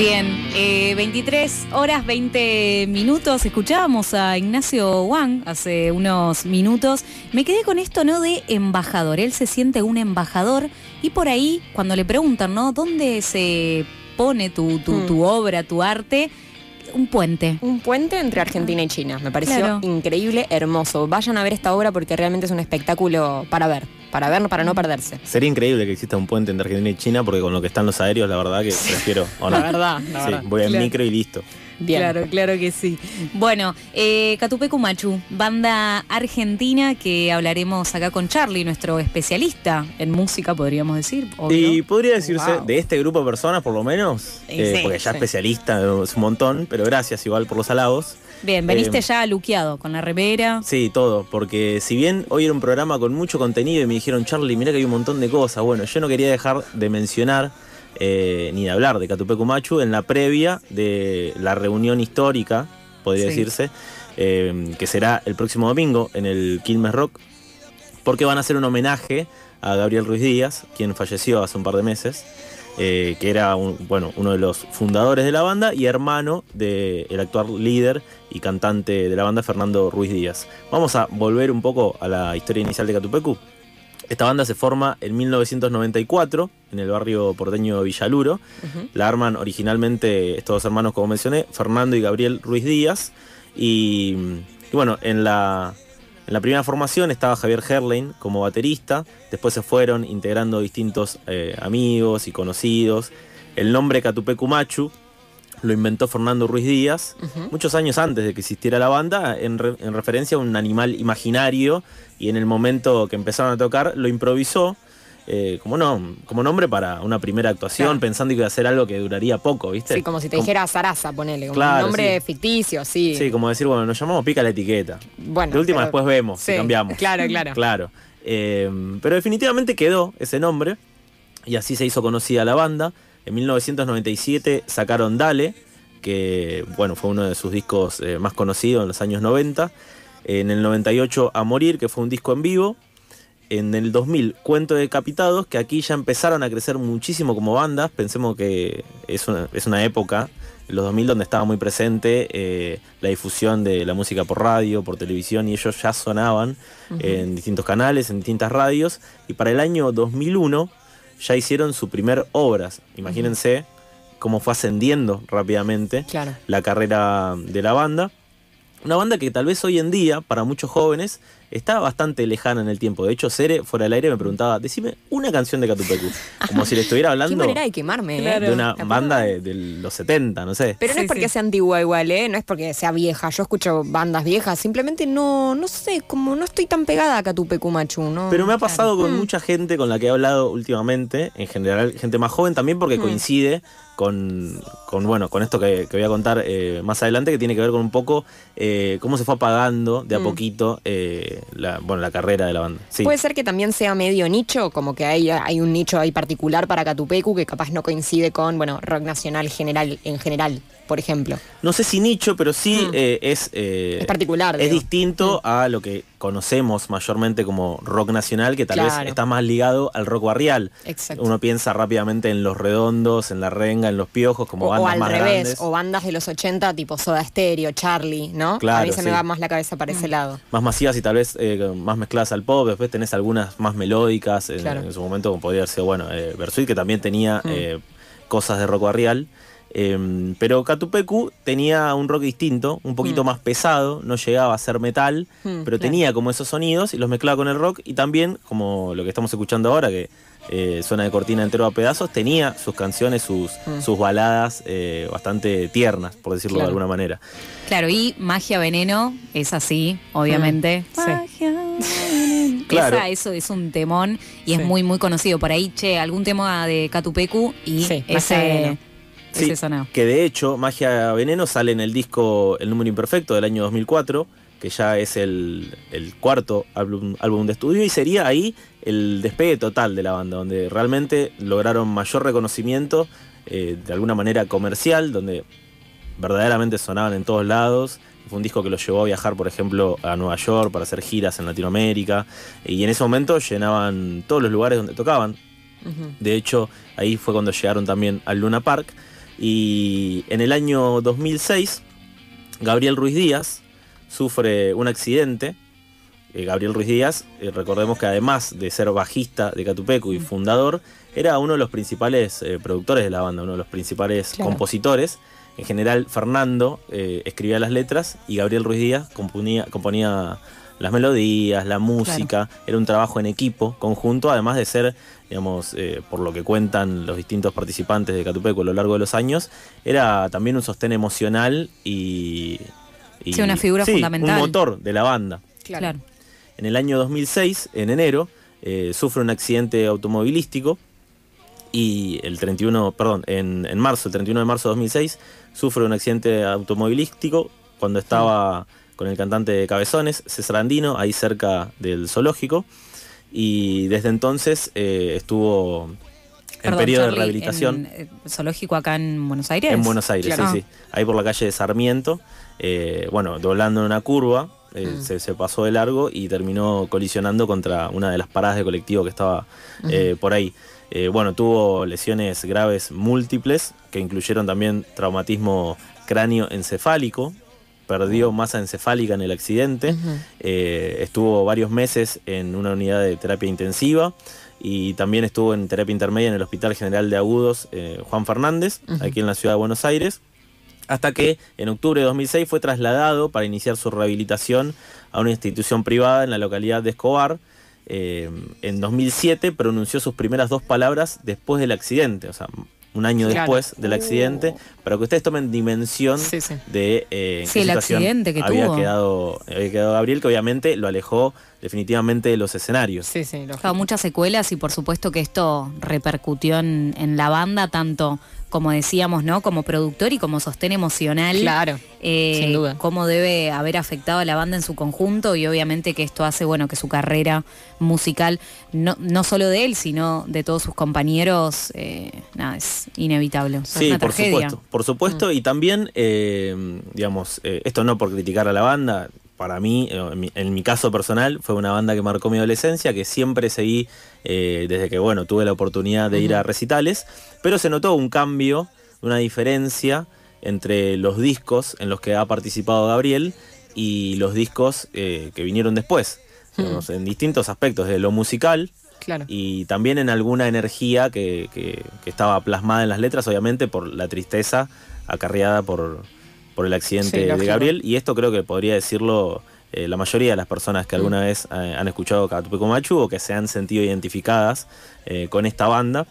Bien, eh, 23 horas 20 minutos. Escuchábamos a Ignacio Wang hace unos minutos. Me quedé con esto, ¿no? De embajador. Él se siente un embajador y por ahí, cuando le preguntan, ¿no? ¿Dónde se pone tu, tu, tu obra, tu arte? Un puente. Un puente entre Argentina y China. Me pareció Claro. increíble, hermoso. Vayan a ver esta obra porque realmente es un espectáculo para ver. Para ver, para no perderse. Sería increíble que exista un puente entre Argentina y China, porque con lo que están los aéreos, la verdad que prefiero. ¿o no? La verdad, la Sí, verdad. voy en Claro. micro y listo. Bien. Claro, claro que sí. Bueno, eh, Catupecu Machu, banda argentina que hablaremos acá con Charlie, nuestro especialista en música, podríamos decir. obvio. Y podría decirse, Wow. de este grupo de personas, por lo menos, eh, sí, porque ya sí. especialista es un montón, pero gracias igual por los halagos. Bien, veniste eh, ya luqueado con la remera. Sí, todo, porque si bien hoy era un programa con mucho contenido y me dijeron, Charlie, mira que hay un montón de cosas, bueno, yo no quería dejar de mencionar eh, ni de hablar de Catupecu Machu en la previa de la reunión histórica, podría Sí. decirse, eh, que será el próximo domingo en el Quilmes Rock, porque van a hacer un homenaje a Gabriel Ruiz Díaz, quien falleció hace un par de meses. eh, que era un- bueno, uno de los fundadores de la banda y hermano del actual líder y cantante de la banda, Fernando Ruiz Díaz. Vamos a volver un poco a la historia inicial de Catupecu. Esta banda se forma en 1994 en el barrio porteño de Villaluro. Ujú. La arman originalmente estos dos hermanos, como mencioné, Fernando y Gabriel Ruiz Díaz. Y, y bueno, en la, en la primera formación estaba Javier Herlein como baterista. Después se fueron integrando distintos eh, amigos y conocidos. El nombre Catupecu Machu lo inventó Fernando Ruiz Díaz muchos años antes de que existiera la banda, en, re- en referencia a un animal imaginario. Y en el momento que empezaron a tocar, lo improvisó. eh, como, no, como nombre para una primera actuación, Claro. pensando que iba a ser algo que duraría poco, ¿viste? Sí, como si te Como- dijera Sarasa, ponele. Como Claro, un nombre sí. ficticio, sí. Sí, como decir, bueno, nos llamamos Pica la etiqueta. Bueno, de última pero- después vemos, si cambiamos. Claro, claro. Claro. Eh, pero definitivamente quedó ese nombre y así se hizo conocida la banda. En 1997 sacaron Dale, que bueno, fue uno de sus discos eh, más conocidos en los años 90. En el 98 A Morir, que fue un disco en vivo. En el 2000 Cuento de Decapitados, que aquí ya empezaron a crecer muchísimo como bandas. Pensemos que es una, es una época, en los 2000, donde estaba muy presente eh, la difusión de la música por radio, por televisión, y ellos ya sonaban en distintos canales, en distintas radios. Y para el año 2001 ya hicieron su primer obras. Imagínense cómo fue ascendiendo rápidamente Claro. la carrera de la banda. Una banda que tal vez hoy en día, para muchos jóvenes, está bastante lejana en el tiempo. De hecho, Cere, fuera del aire, me preguntaba, decime una canción de Catupecu. Como si le estuviera Qué hablando manera de quemarme, ¿eh? Claro. de una ¿Te banda de, de los 70, no sé. Pero no Sí, es porque sí. sea antigua igual, ¿eh? No es porque sea vieja. Yo escucho bandas viejas. Simplemente no, no sé, como no estoy tan pegada a Catupecu Machu, ¿no? Pero me ha pasado con Mm. mucha gente con la que he hablado últimamente, en general gente más joven también porque Mm. coincide con, con, bueno, con esto que, que voy a contar eh, más adelante, que tiene que ver con un poco eh, cómo se fue apagando de a Mm. poquito eh, la, bueno, la carrera de la banda. Sí. Puede ser que también sea medio nicho, como que hay, hay un nicho ahí particular para Catupecu que capaz no coincide con, bueno, rock nacional general, en general, por ejemplo. No sé si nicho, pero sí Mm. eh, es... eh, Es particular, Es digo. Mm. distinto a lo que conocemos mayormente como rock nacional, que tal Claro. vez está más ligado al rock barrial. Exacto. Uno piensa rápidamente en Los Redondos, en La Renga, en Los Piojos, como O, o bandas al más revés, grandes. o bandas de los 80 tipo Soda Stereo, Charlie, ¿no? a Claro, mí se me va más la cabeza para ese lado. más masivas y tal vez eh, más mezcladas al pop. Después tenés algunas más melódicas. En, Claro. en su momento, como podría ser, bueno, eh, Bersuit, que también tenía Mm. eh, cosas de rock barrial. Eh, pero Catupecu tenía un rock distinto, un poquito Mm. más pesado, no llegaba a ser metal, Mm, pero claro. tenía como esos sonidos y los mezclaba con el rock y también, como lo que estamos escuchando ahora, que eh, suena de cortina entero a pedazos, tenía sus canciones, sus, Mm. sus baladas eh, bastante tiernas, por decirlo Claro. de alguna manera. Claro, y Magia Veneno es así, obviamente. Mm, sí. Magia Veneno. Claro. Esa, eso es un temón y es muy, muy conocido. Por ahí, che, algún tema de Catupecu y Sí, Magia ese, Veneno. Sí. Que de hecho, Magia Veneno sale en el disco El Número Imperfecto del año 2004, que ya es el, el cuarto álbum, álbum de estudio, y sería ahí el despegue total de la banda, donde realmente lograron mayor reconocimiento eh, de alguna manera comercial, donde verdaderamente sonaban en todos lados. Fue un disco que los llevó a viajar, por ejemplo, a Nueva York para hacer giras en Latinoamérica. Y en ese momento llenaban todos los lugares donde tocaban. De hecho, ahí fue cuando llegaron también al Luna Park. Y en el año 2006, Gabriel Ruiz Díaz sufre un accidente. Eh, Gabriel Ruiz Díaz, eh, recordemos que además de ser bajista de Catupecu y fundador, era uno de los principales eh, productores de la banda, uno de los principales Claro. compositores. En general, Fernando escribía las letras y Gabriel Ruiz Díaz componía, componía las melodías, la música. Era un trabajo en equipo, conjunto, además de ser, digamos, eh, por lo que cuentan los distintos participantes de Catupecu a lo largo de los años, era también un sostén emocional y. y- Sí, una figura sí, fundamental. Un motor de la banda. Claro. En el año 2006, en enero, eh, sufre un accidente automovilístico y el 31, perdón, en, en marzo, el 31 de marzo de 2006, sufre un accidente automovilístico cuando estaba con el cantante de Cabezones, César Andino, ahí cerca del zoológico. Y desde entonces eh, estuvo en Perdón, periodo Charlie, de rehabilitación. En, eh, zoológico acá en Buenos Aires. En Buenos Aires, Claro. sí, sí. Ahí por la calle de Sarmiento. eh, bueno, doblando en una curva, eh, Mm. se, se pasó de largo y terminó colisionando contra una de las paradas de colectivo que estaba por ahí. Bueno, tuvo lesiones graves múltiples que incluyeron también traumatismo cráneo encefálico. Perdió masa encefálica en el accidente. Eh, estuvo varios meses en una unidad de terapia intensiva y también estuvo en terapia intermedia en el Hospital General de Agudos eh, Juan Fernández, aquí en la ciudad de Buenos Aires, hasta que en octubre de 2006 fue trasladado para iniciar su rehabilitación a una institución privada en la localidad de Escobar. Eh, en 2007 pronunció sus primeras dos palabras después del accidente, o sea, un año Claro. después del accidente, para que ustedes tomen dimensión Sí, sí. de eh, en Sí, qué el situación accidente que había tuvo. quedado había quedado Gabriel que obviamente lo alejó definitivamente de los escenarios Sí, sí, lógico. Claro, muchas secuelas y por supuesto que esto repercutió en, en la banda, tanto como decíamos, ¿no? Como productor y como sostén emocional. Claro, Eh, sin duda. Cómo debe haber afectado a la banda en su conjunto y obviamente que esto hace, bueno, que su carrera musical, no, no solo de él, sino de todos sus compañeros, eh, nada, es inevitable. O sea, es Sí, una por tragedia. supuesto, por supuesto, y también, eh, digamos, eh, esto no por criticar a la banda, para mí, eh, en mi, caso personal, fue una banda que marcó mi adolescencia, que siempre seguí eh, desde que, bueno, tuve la oportunidad de ir a recitales, pero se notó un cambio, una diferencia entre los discos en los que ha participado Gabriel y los discos eh, que vinieron después, digamos, en distintos aspectos, de lo musical, Claro. y también en alguna energía que, que- que estaba plasmada en las letras, obviamente por la tristeza acarreada por, por el Sí, accidente de. Gabriel. Y esto creo que podría decirlo eh, la mayoría de las personas que Mm. alguna vez eh, han escuchado Catupeco Machu o que se han sentido identificadas eh, con esta banda.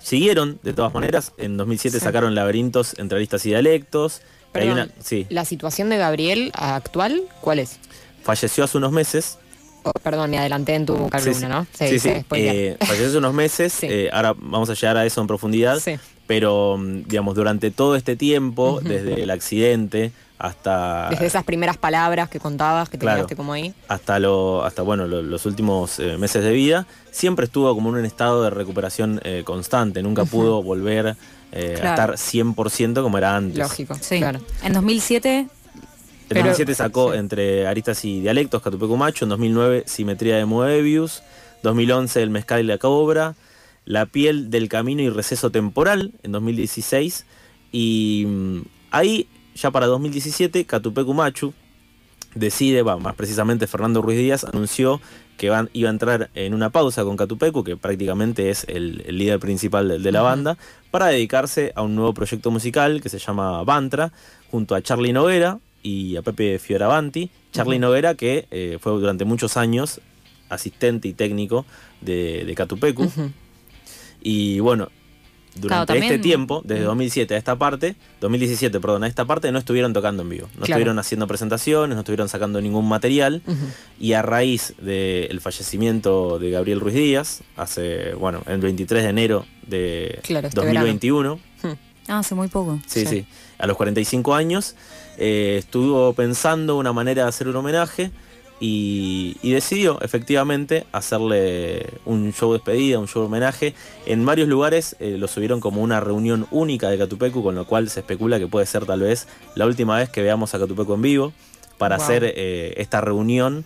Siguieron, de todas maneras, en 2007 Sí. sacaron Laberintos entre aristas y dialectos. que hay Perdón, una, sí, ¿La situación de Gabriel actual cuál es? falleció hace unos meses, Oh, perdón, me adelanté en tu columna, Sí, sí. ¿no? Sí. Eh, falleció hace unos meses. Eh, ahora vamos a llegar a eso en profundidad. Pero, mm, digamos, durante todo este tiempo, desde el accidente hasta, Desde esas primeras palabras que contabas, que te Claro. quedaste como ahí. hasta, lo, hasta bueno, lo- los últimos eh, meses de vida, siempre estuvo como en un estado de recuperación eh, constante. Nunca pudo volver eh, a estar 100% como era antes. Lógico. Sí. Claro. En 2007, En Pero- 2007 sacó sí. entre aristas y dialectos Catupecu Macho, en 2009 Simetría de Moebius, 2011 El Mezcal y la Cobra, La piel del camino y receso temporal en 2016 y mm, ahí ya para 2017 Catupecu Machu decide, va, más precisamente Fernando Ruiz Díaz anunció que van, iba a entrar en una pausa con Catupecu, que prácticamente es el, el líder principal de, de la banda, para dedicarse a un nuevo proyecto musical que se llama Bantra, junto a Charlie Noguera y a Pepe Fioravanti. Charlie. Noguera, que eh, fue durante muchos años asistente y técnico de, de Catupecu. Y bueno, durante este tiempo, desde Mm. 2007 a esta parte, 2017, perdón, a esta parte no estuvieron tocando en vivo. No Claro. estuvieron haciendo presentaciones, no estuvieron sacando ningún material. Y a raíz del fallecimiento de Gabriel Ruiz Díaz, hace, bueno, el 23 de enero de Claro, este 2021, ah, hace muy poco. sí, Sí. sí, a los 45 años, eh, estuvo pensando una manera de hacer un homenaje y, y decidió efectivamente hacerle un show de despedida, un show de homenaje. En varios lugares eh, lo subieron como una reunión única de Catupecu, con lo cual se especula que puede ser tal vez la última vez que veamos a Catupecu en vivo para Wow. hacer eh, esta reunión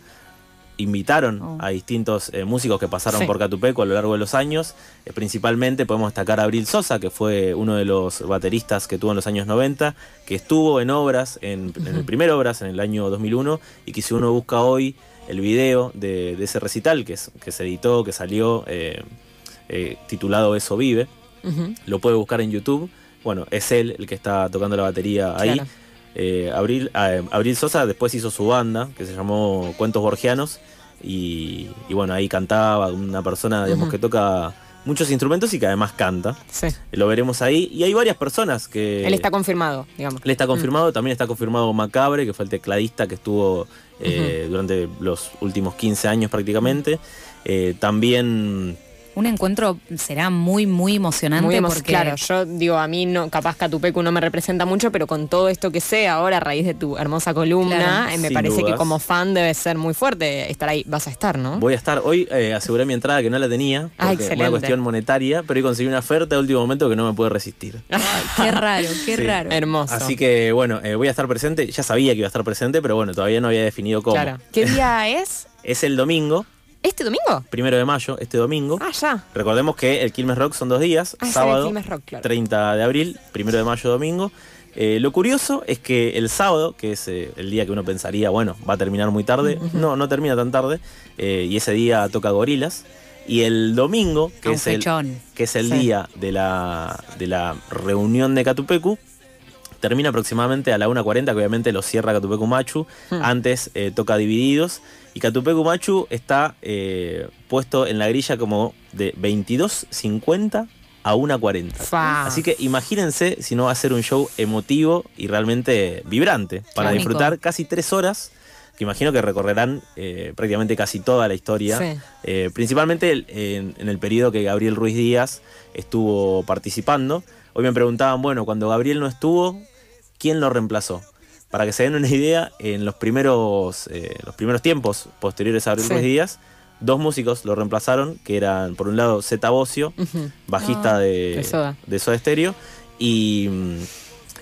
invitaron Oh. a distintos eh, músicos que pasaron Sí. por Catupeco a lo largo de los años. Eh, principalmente podemos destacar a Abril Sosa, que fue uno de los bateristas que tuvo en los años 90, que estuvo en obras, en, en el primer obras en el año 2001, y que si uno busca hoy el video de, de ese recital que, es- que se editó, que salió eh, eh, titulado Eso Vive, lo puede buscar en YouTube. Bueno, es él el que está tocando la batería ahí. Claro. Eh, Abril, ah, Abril Sosa después hizo su banda, que se llamó Cuentos Borgianos, y, y bueno, ahí cantaba una persona digamos, que toca muchos instrumentos y que además canta. Sí. Lo veremos ahí. Y hay varias personas que... Él está confirmado, digamos. Él está confirmado, también está confirmado Macabre, que fue el tecladista que estuvo eh, durante los últimos 15 años prácticamente. Eh, también Un encuentro será muy, muy emocionante Muy emo- porque Claro, yo digo, a mí no, capaz Catupecu no me representa mucho, pero con todo esto que sé ahora a raíz de tu hermosa columna, Claro. eh, me Sin parece que como fan debe ser muy fuerte estar ahí. Vas a estar, ¿no? Voy a estar, hoy eh, aseguré mi entrada que no la tenía, Ah, porque excelente. una cuestión monetaria, pero hoy conseguí una oferta de último momento que no me pude resistir. Ay, qué raro, qué Sí. raro. Hermoso. Así que bueno, eh, voy a estar presente, ya sabía que iba a estar presente, pero bueno, todavía no había definido cómo. Claro. ¿Qué día es? Es el domingo, ¿Este domingo? primero de mayo, este domingo. Ah, ya. Recordemos que el Quilmes Rock son dos días, Ah, el sábado Rock, claro. 30 de abril, primero de mayo, domingo. Eh, lo curioso es que el sábado, que es eh, el día que uno pensaría, bueno, va a terminar muy tarde, no, no termina tan tarde, eh, y ese día toca Gorilas. Y el domingo, que un es el, que es el Sí. día de la, de la reunión de Catupecu, termina aproximadamente a la 1.40, que obviamente lo cierra Catupecu Machu. Hmm. Antes eh, toca Divididos. Y Catupecu Machu está eh, puesto en la grilla como de 22.50 a 1.40. Fa. Así que imagínense si no va a ser un show emotivo y realmente vibrante para disfrutar casi tres horas. Que imagino que recorrerán eh, prácticamente casi toda la historia. Sí. Eh, principalmente en, en el periodo que Gabriel Ruiz Díaz estuvo participando. Hoy me preguntaban, bueno, cuando Gabriel no estuvo, ¿quién lo reemplazó? Para que se den una idea, en los primeros, eh, los primeros tiempos posteriores a Gabriel Sí. Ruiz Díaz, dos músicos lo reemplazaron, que eran por un lado Zeta Bocio, bajista Ah. de, De Soda. de Soda Stereo, y, mm,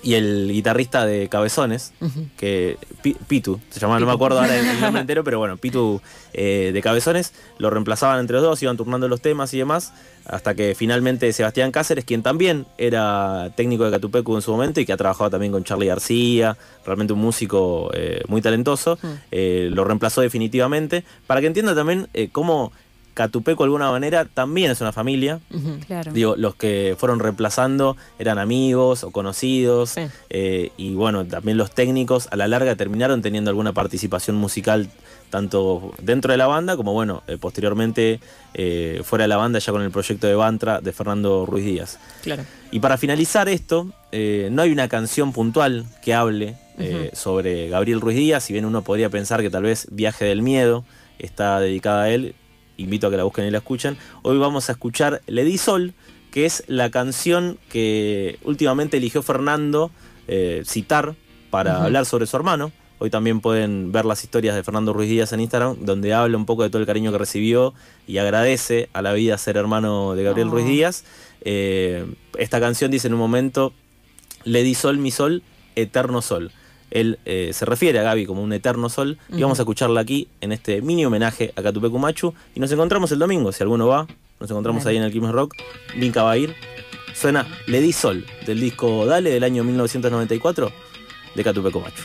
y el guitarrista de Cabezones, que Pi- Pitu, se llamaba, no me acuerdo ahora el, nombre entero, pero bueno, Pitu eh, de Cabezones, lo reemplazaban entre los dos, iban turnando los temas y demás, hasta que finalmente Sebastián Cáceres, quien también era técnico de Catupecu en su momento y que ha trabajado también con Charlie García, realmente un músico eh, muy talentoso, Mm. eh, lo reemplazó definitivamente, para que entienda también cómo Catupecu de alguna manera también es una familia. Claro. Digo, los que fueron reemplazando eran amigos o conocidos. Sí. eh, y bueno, también los técnicos a la larga terminaron teniendo alguna participación musical tanto dentro de la banda como bueno, eh, posteriormente eh, fuera de la banda ya con el proyecto de Bantra de Fernando Ruiz Díaz. Claro. Y para finalizar esto, eh, no hay una canción puntual que hable eh, sobre Gabriel Ruiz Díaz, si bien uno podría pensar que tal vez Viaje del Miedo está dedicada a él, invito a que la busquen y la escuchen. Hoy vamos a escuchar Le di Sol, que es la canción que últimamente eligió Fernando eh, citar para hablar sobre su hermano. Hoy también pueden ver las historias de Fernando Ruiz Díaz en Instagram, donde habla un poco de todo el cariño que recibió y agradece a la vida ser hermano de Gabriel Oh. Ruiz Díaz. Eh, esta canción dice en un momento, le di sol, mi sol, eterno sol. Él eh, se refiere a Gaby como un eterno sol y vamos a escucharla aquí en este mini homenaje a Catupecu Machu y nos encontramos el domingo, si alguno va, nos encontramos Dale. ahí en el Quilmes Rock, Vinca va a ir. Suena Le di sol del disco Dale del año 1994 de Catupecu Machu.